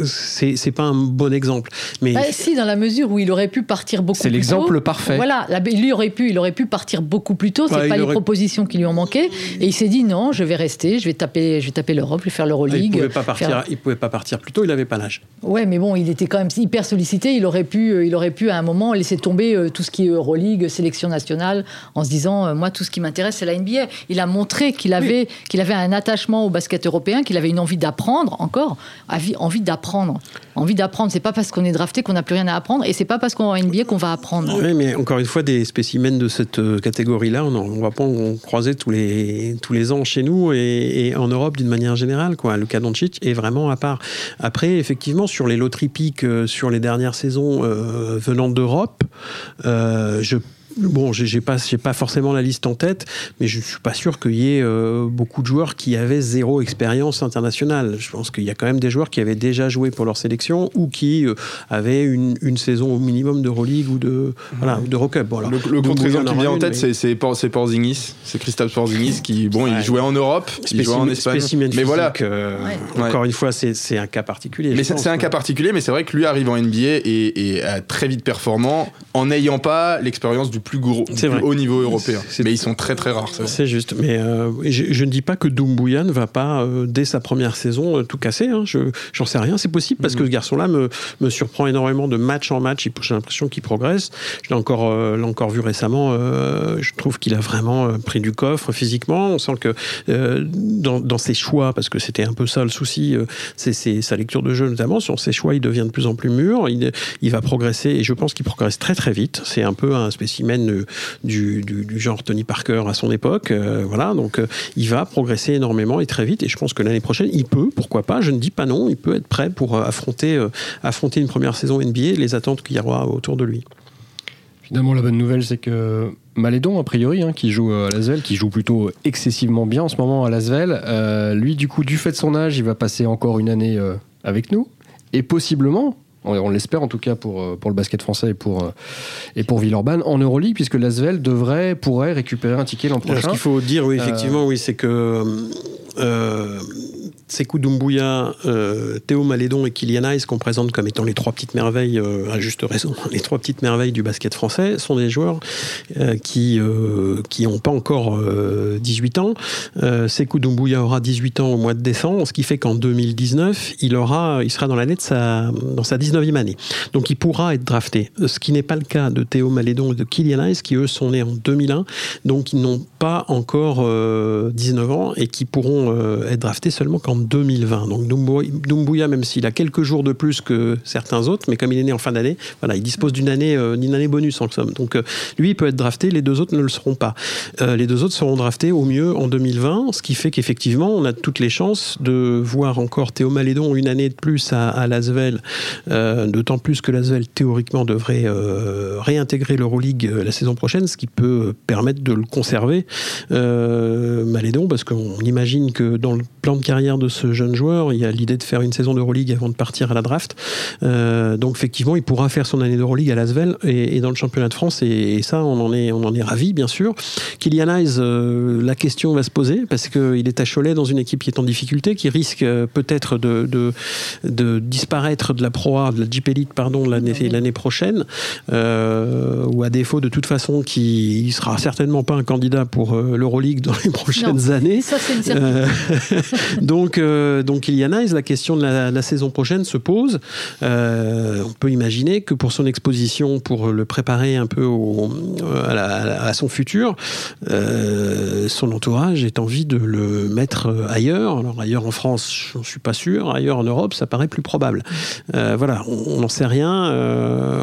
C'est pas un bon exemple. Mais bah, si dans la mesure où il aurait pu partir beaucoup. C'est l'exemple parfait. Voilà, lui aurait pu, il aurait pu partir beaucoup plus tôt. C'est pas les propositions qui lui ont manqué, et il s'est dit non, je vais rester, je vais taper, je vais taper l'Europe, je vais faire l'Euroleague. Il pouvait pas partir. Il pouvait pas partir plus tôt il n'avait pas l'âge. Ouais, mais bon, il était quand même hyper sollicité. Il aurait pu, euh, il aurait pu à un moment laisser tomber euh, tout ce qui est Euroleague, sélection nationale, en se disant, euh, moi, tout ce qui m'intéresse, c'est la NBA. Il a montré qu'il avait, qu'il avait un attachement au basket européen, qu'il avait une envie d'apprendre encore, envie d'apprendre. Envie d'apprendre. C'est pas parce qu'on est drafté qu'on n'a plus rien à apprendre, et c'est pas parce qu'on est en NBA qu'on va apprendre. Oui, mais encore une fois, des spécimens de cette catégorie-là, on ne va pas en croiser tous les tous les ans chez nous et, en Europe d'une manière générale. Quoi. Le Doncic est vraiment à part. Après, effectivement, sur les loteries piques, euh, sur les dernières saisons euh, venant d'Europe, euh, je Bon, j'ai pas, pas forcément la liste en tête, mais je suis pas sûr qu'il y ait euh, beaucoup de joueurs qui avaient zéro expérience internationale. Je pense qu'il y a quand même des joueurs qui avaient déjà joué pour leur sélection ou qui euh, avaient une, une, saison au minimum de Euroleague ou de, voilà, de Rock Bon, le, contre-exemple qui vient en tête, c'est Porzingis, c'est Christophe Porzingis qui, bon, il jouait en Europe, il jouait en Espagne, mais voilà. Euh, encore une fois, c'est un cas particulier. Mais c'est un cas particulier, mais c'est vrai que lui arrive en NBA et, et très vite performant en n'ayant pas l'expérience du plus gros, plus haut niveau européen. Mais ils sont très très rares. C'est juste. Mais euh, je, ne dis pas que Doumbouya ne va pas, euh, dès sa première saison, euh, tout casser. Hein. Je j'en sais rien. C'est possible parce que ce garçon-là me, me, surprend énormément de match en match. J'ai l'impression qu'il progresse. Je l'ai encore, encore vu récemment. je trouve qu'il a vraiment pris du coffre physiquement. On sent que dans, dans, ses choix, parce que c'était un peu ça le souci, c'est sa lecture de jeu notamment. Sur ses choix, il devient de plus en plus mûr. Il, il va progresser et je pense qu'il progresse très très vite. C'est un peu un spécimen du, genre Tony Parker à son époque. Euh, voilà, donc euh, il va progresser énormément et très vite. Et je pense que l'année prochaine, il peut, pourquoi pas, je ne dis pas non, il peut être prêt pour euh, affronter, affronter une première saison NBA les attentes qu'il y aura autour de lui. Finalement, la bonne nouvelle, c'est que Malédon, a priori, hein, qui joue à Lasvel, qui joue plutôt excessivement bien en ce moment à Lasvel, lui, du coup, du fait de son âge, il va passer encore une année avec nous. Et possiblement, on, l'espère en tout cas pour, euh, pour le basket français et pour, euh, et pour Villeurbanne, en Euroleague, puisque l'Asvel devrait, pourrait récupérer un ticket l'an prochain. Ce qu'il faut dire, oui, effectivement, oui, c'est que Sekou Doumbouya, euh, Théo Malédon et Kylian Hayes, qu'on présente comme étant les trois petites merveilles, euh, à juste raison, les trois petites merveilles du basket français, sont des joueurs euh, qui n'ont pas encore 18 ans. Sekou Doumbouya aura 18 ans au mois de décembre, ce qui fait qu'en 2019, il aura, sera dans l'année de sa dans sa 19e année. Donc il pourra être drafté. Ce qui n'est pas le cas de Théo Malédon et de Kylian Hayes, qui eux sont nés en 2001, donc ils n'ont pas encore 19 ans et qui pourront être draftés seulement quand 2020. Donc Doumbouya, même s'il a quelques jours de plus que certains autres, mais comme il est né en fin d'année, voilà, il dispose d'une année, euh, d'une année bonus en somme. Donc euh, lui, il peut être drafté, les deux autres ne le seront pas. Euh, les deux autres seront draftés au mieux en 2020, ce qui fait qu'effectivement, on a toutes les chances de voir encore Théo Malédon une année de plus à, à d'autant plus que Lasvel théoriquement devrait réintégrer l'Euroleague la saison prochaine, ce qui peut permettre de le conserver, Malédon, parce qu'on imagine que dans le plan de carrière de ce jeune joueur. Il y a l'idée de faire une saison d'Euroleague avant de partir à la draft. Euh, donc effectivement, il pourra faire son année d'Euroleague à Lasvel et, et, dans le championnat de France. Et, ça, on en est, on en est ravi, bien sûr. Kylian Hayes, euh, la question va se poser parce qu'il est à Cholet dans une équipe qui est en difficulté, qui risque euh, peut-être de, de, de, disparaître de la Pro A, de la Jeep Elite, pardon, l'année l'année prochaine, ou à défaut de toute façon, qui sera certainement pas un candidat pour l'Euroleague dans les prochaines années. Ça, c'est une donc donc, euh, donc la question de la, saison prochaine se pose. Euh, on peut imaginer que pour son exposition, pour le préparer un peu à, son futur, euh, son entourage ait envie de le mettre ailleurs. Alors ailleurs en France, je ne suis pas sûr. Ailleurs en Europe, ça paraît plus probable. voilà, on n'en sait rien.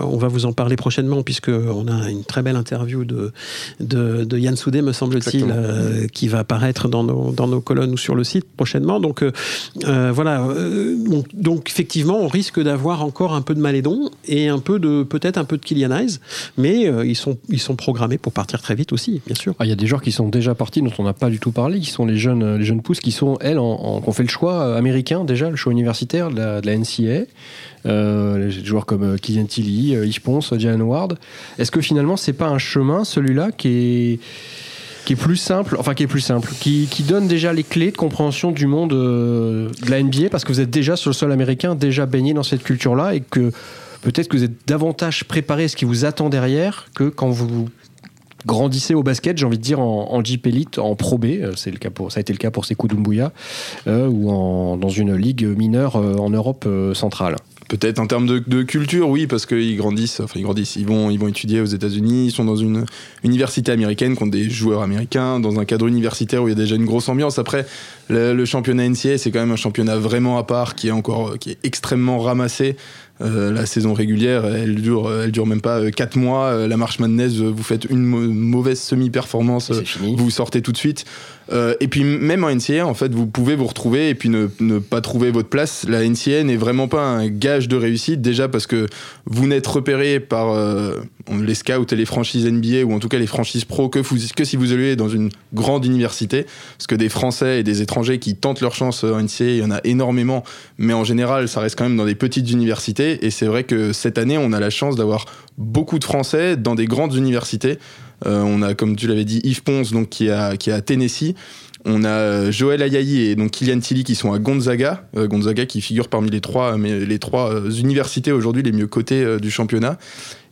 on va vous en parler prochainement puisque on a une très belle interview de, de, Yann Soudé, me semble-t-il, qui va apparaître dans nos, dans nos colonnes ou sur le site prochainement. Donc euh, voilà. Euh, donc, effectivement, on risque d'avoir encore un peu de Malédon et un peu de peut-être un peu de Kylian mais euh, ils sont ils sont programmés pour partir très vite aussi, bien sûr. Ah, il y a des joueurs qui sont déjà partis dont on n'a pas du tout parlé, qui sont les jeunes les jeunes pousses qui sont elles ont fait le choix américain déjà, le choix universitaire de la, NCA. Joueurs comme Kylian Tilly, Yves Ponce, Jalen Ward. Est-ce que finalement c'est pas un chemin celui-là qui est qui est plus simple, enfin qui est plus simple, qui, donne déjà les clés de compréhension du monde euh, de la NBA parce que vous êtes déjà sur le sol américain, déjà baigné dans cette culture-là et que peut-être que vous êtes davantage préparé à ce qui vous attend derrière que quand vous grandissez au basket, j'ai envie de dire en, en Jeep Elite, en Pro B, euh, c'est le cas pour, ça a été le cas pour Sekou Doumbouya, euh, ou dans une ligue mineure en Europe centrale. Peut-être en termes de, culture, oui, parce qu'ils grandissent, enfin ils grandissent, ils vont, ils vont étudier aux États-Unis, ils sont dans une université américaine qui des joueurs américains, dans un cadre universitaire où il y a déjà une grosse ambiance. Après, le, championnat NCA, c'est quand même un championnat vraiment à part, qui est encore, qui est extrêmement ramassé. Euh, la saison régulière, elle dure, elle dure même pas 4 euh, mois. Euh, la marche Madness, vous faites une mauvaise semi-performance, vous sortez tout de suite. Euh, et puis même en NCA, en fait, vous pouvez vous retrouver et puis ne, ne pas trouver votre place. La NCA n'est vraiment pas un gage de réussite, déjà parce que vous n'êtes repéré par euh, les scouts et les franchises NBA, ou en tout cas les franchises pro, que, vous, que si vous allez dans une grande université. Parce que des Français et des étrangers qui tentent leur chance en NCA, il y en a énormément, mais en général, ça reste quand même dans des petites universités. Et c'est vrai que cette année, on a la chance d'avoir beaucoup de Français dans des grandes universités. Euh, on a, comme tu l'avais dit, Yves Ponce, donc, qui, est qui à Tennessee. On a euh, Joël Ayayi et donc Kylian Tilly qui sont à Gonzaga. Euh, Gonzaga qui figure parmi les trois, mais les trois universités aujourd'hui les mieux cotées du championnat.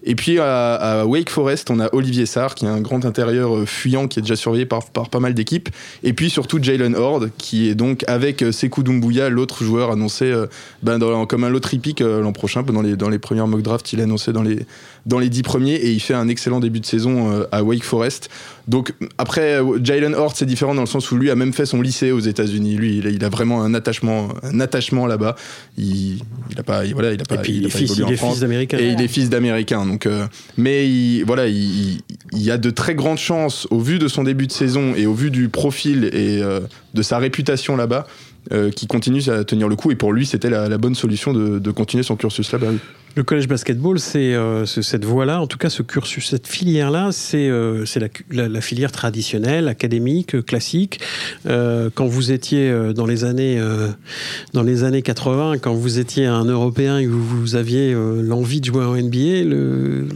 Et puis à, Wake Forest, on a Olivier Sarr, qui est un grand intérieur euh, fuyant, qui est déjà surveillé par, par pas mal d'équipes. Et puis surtout Jalen Horde, qui est donc avec euh, Sekou Doumbouya, l'autre joueur annoncé euh, ben comme un lot pick l'an prochain. Dans les, dans les premières mock drafts, il est annoncé dans les, dans les dix premiers et il fait un excellent début de saison à Wake Forest. Donc après, Jalen Horde, c'est différent dans le sens où lui a même fait son lycée aux États-Unis. Lui, il a, vraiment un attachement, un attachement là-bas. Il, il a pas, voilà, il a pas. Et puis il, est fils d'Américains. Et il est fils d'Américains. Donc, euh, mais il, voilà, il, il, y a de très grandes chances, au vu de son début de saison et au vu du profil et euh, de sa réputation là-bas, euh, qui continue à tenir le coup. Et pour lui, c'était la, bonne solution de, de continuer son cursus là-bas. Le collège basketball, c'est euh, cette voie-là, en tout cas ce cursus, cette filière-là, c'est euh, la, la, filière traditionnelle, académique, classique. Euh, quand vous étiez dans les années dans les années 80, quand vous étiez un Européen et que vous, aviez l'envie de jouer en NBA, le,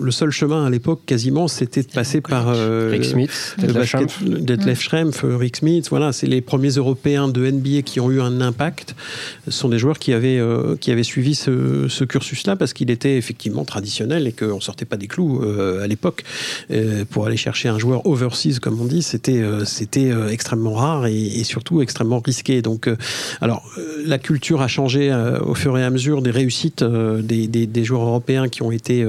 le seul chemin à l'époque, quasiment, c'était de passer par Rick Smith, Detlef Schrempf, Rick Smith. Voilà, c'est les premiers Européens de NBA qui ont eu un impact. Ce sont des joueurs qui avaient, qui avaient suivi ce, ce parce qu'il était effectivement traditionnel et qu'on sortait pas des clous à l'époque pour aller chercher un joueur overseas, comme on dit. C'était, c'était extrêmement rare et, surtout extrêmement risqué. Donc, alors, la culture a changé au fur et à mesure des réussites des, des, joueurs européens qui ont été,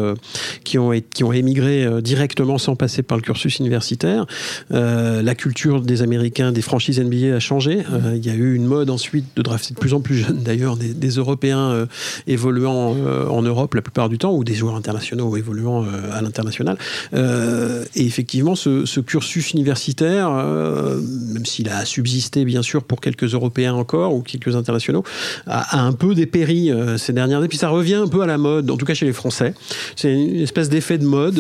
qui ont, qui ont émigré directement sans passer par le cursus universitaire. Euh, la culture des Américains, des franchises NBA a changé. Euh, il y a eu une mode ensuite de drafter de plus en plus jeunes d'ailleurs des, Européens euh, évoluant en Europe la plupart du temps ou des joueurs internationaux évoluant à l'international. et effectivement, ce, ce cursus universitaire, même s'il a subsisté bien sûr pour quelques Européens encore ou quelques internationaux, a, a un peu dépéri ces dernières années. Puis ça revient un peu à la mode, en tout cas chez les Français. C'est une espèce d'effet de mode.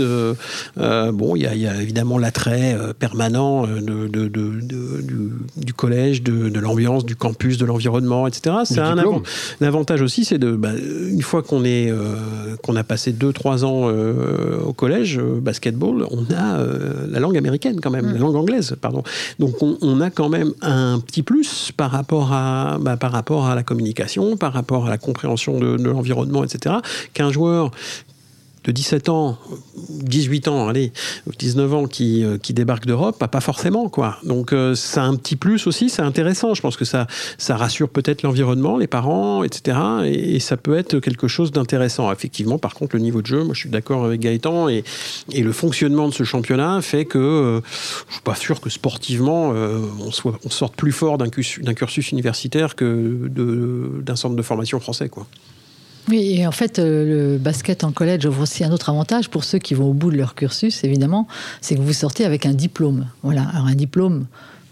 Euh, bon, il y, y, a évidemment l'attrait euh, permanent euh, de, de, de, du, du, collège, de, l'ambiance, du campus, de l'environnement, etc. C'est un, avantage aussi, c'est de, bah, une fois qu'on est, qu'on a passé 2-3 ans au collège, basketball, on a la langue américaine quand même, mm. la langue anglaise, pardon. Donc on, on, a quand même un petit plus par rapport à, bah, par rapport à la communication, par rapport à la compréhension de, de l'environnement, etc. Qu'un joueur de 17 ans, 18 ans, allez, 19 ans qui, euh, qui débarque d'Europe, pas forcément, quoi. Donc, euh, ça a un petit plus aussi, c'est intéressant. Je pense que ça, ça rassure peut-être l'environnement, les parents, etc. Et, ça peut être quelque chose d'intéressant. Effectivement, par contre, le niveau de jeu, moi, je suis d'accord avec Gaëtan, et, et le fonctionnement de ce championnat fait que euh, je suis pas sûr que sportivement, euh, on, soit, on sorte plus fort d'un cursus, cursus universitaire que d'un centre de formation français, quoi. Oui, et en fait, euh, le basket en collège offre aussi un autre avantage pour ceux qui vont au bout de leur cursus, évidemment, c'est que vous sortez avec un diplôme. Voilà, alors un diplôme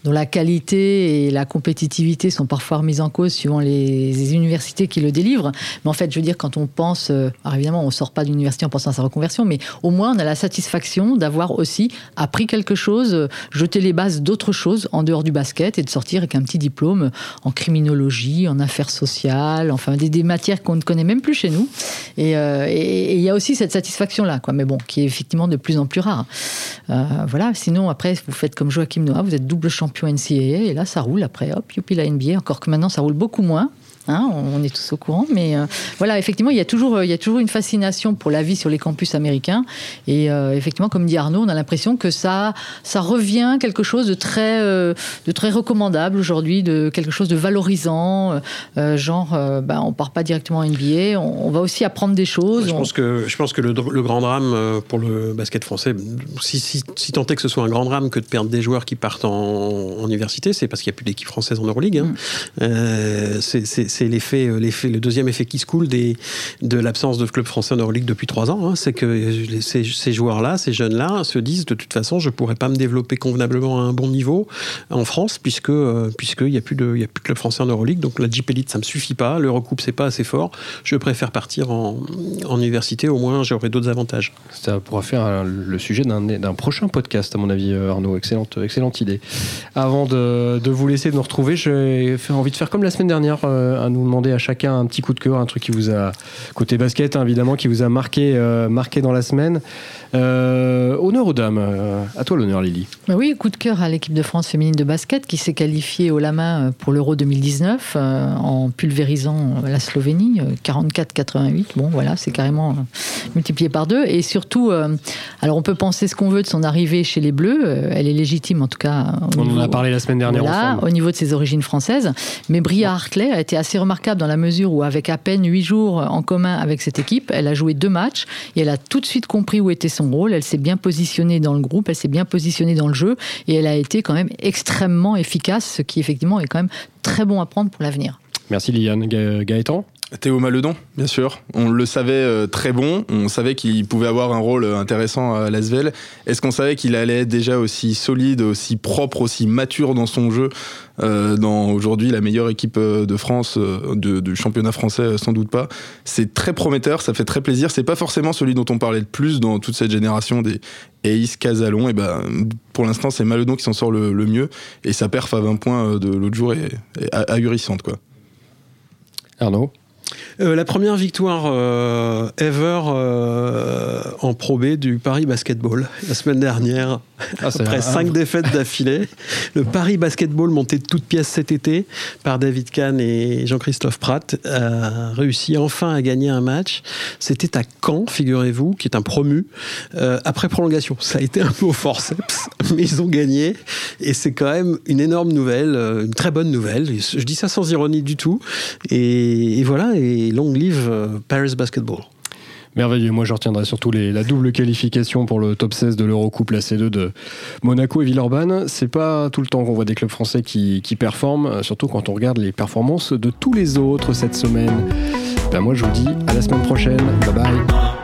dont la qualité et la compétitivité sont parfois remises en cause suivant les, universités qui le délivrent. Mais en fait, je veux dire, quand on pense, euh, alors évidemment, on ne sort pas d'université en pensant à sa reconversion, mais au moins on a la satisfaction d'avoir aussi appris quelque chose, jeté les bases d'autres choses en dehors du basket et de sortir avec un petit diplôme en criminologie, en affaires sociales, enfin des, des matières qu'on ne connaît même plus chez nous. Euh, et il y a aussi cette satisfaction-là, quoi, mais bon, qui est effectivement de plus en plus rare. Euh, voilà, sinon après, vous faites comme Joachim Noah, vous êtes double champion champion NCAA, et là, ça roule après, hop, youpi la NBA, encore que maintenant, ça roule beaucoup moins. Hein, on est tous au courant, mais euh, voilà, effectivement, il y, a toujours, euh, il y a toujours une fascination pour la vie sur les campus américains. Et euh, effectivement, comme dit Arnaud, on a l'impression que ça, ça revient quelque chose de très, de très recommandable aujourd'hui, de quelque chose de valorisant. genre, bah, on part pas directement en NBA, on, va aussi apprendre des choses. je, pense que, je pense que le, grand drame pour le basket français, si, si, si, tant est que ce soit un grand drame que de perdre des joueurs qui partent en, université, c'est parce qu'il n'y a plus d'équipe française en Euroleague. Hein. Mm. c'est c'est l'effet, euh, l'effet, le deuxième effet qui se coule de l'absence de club français en Euroleague depuis trois ans. Hein. c'est que ces, ces joueurs-là, ces jeunes-là, se disent de toute façon, je pourrais pas me développer convenablement à un bon niveau en France puisque euh, de il a plus de club français en Euroleague. Donc la Jeep Elite, ça me suffit pas. Le recoupe, c'est pas assez fort. Je préfère partir en, université. Au moins, j'aurai d'autres avantages. Ça pourra faire le sujet d'un prochain podcast, à mon avis, euh, Arnaud. Excellente, idée. Avant de, de vous laisser de nous retrouver, j'ai envie de faire comme la semaine dernière, nous demander à chacun un petit coup de cœur, un truc qui vous a, côté basket hein, évidemment, qui vous a marqué, euh, marqué dans la semaine. Euh, honneur aux dames. Euh, à toi l'honneur, Lily. Bah oui, coup de cœur à l'équipe de France féminine de basket qui s'est qualifiée au la main pour l'Euro 2019 en pulvérisant la Slovénie 44-88. Bon, voilà, c'est carrément multiplié par deux. Et surtout, alors on peut penser ce qu'on veut de son arrivée chez les Bleus. elle est légitime en tout cas. on en a parlé la semaine dernière voilà, Au niveau de ses origines françaises. Mais Bria Hartley a été assez remarquable dans la mesure où, avec à peine huit jours en commun avec cette équipe, elle a joué deux matchs et elle a tout de suite compris où était son rôle. Elle s'est bien positionnée dans le groupe, elle s'est bien positionnée dans le jeu et elle a été quand même extrêmement efficace, ce qui effectivement est quand même très bon à prendre pour l'avenir. Merci Liliane. Gaëtan? Théo Maledon, bien sûr. On le savait euh, très bon. On savait qu'il pouvait avoir un rôle intéressant à Lasvel. Est-ce qu'on savait qu'il allait être déjà aussi solide, aussi propre, aussi mature dans son jeu euh, dans aujourd'hui la meilleure équipe euh, de France, du championnat français, sans doute pas? C'est très prometteur, ça fait très plaisir. C'est pas forcément celui dont on parlait le plus dans toute cette génération des Ace, Casalon. Et ben, pour l'instant, c'est Maledon qui s'en sort le, mieux. Et sa perf à 20 points de l'autre jour est, est ahurissante, quoi. Arnaud? Euh, la première victoire euh, ever euh, en Pro B du Paris Basketball la semaine dernière, ah, après cinq défaites d'affilée. Le Paris Basketball, monté de toutes pièces cet été par David Kahn et Jean-Christophe Pratt, a réussi enfin à gagner un match. C'était à Caen, figurez-vous, qui est un promu, après prolongation. Ça a été un peu au forceps, mais ils ont gagné. Et c'est quand même une énorme nouvelle, une très bonne nouvelle. Je dis ça sans ironie du tout. Et, et voilà. Et long live euh, Paris Basketball. Merveilleux. Moi, je retiendrai surtout la double qualification pour le top 16 de l'Eurocoupe, la C2 de Monaco et Villeurbanne. C'est pas tout le temps qu'on voit des clubs français qui, performent, surtout quand on regarde les performances de tous les autres cette semaine. Ben moi, je vous dis à la semaine prochaine. Bye bye.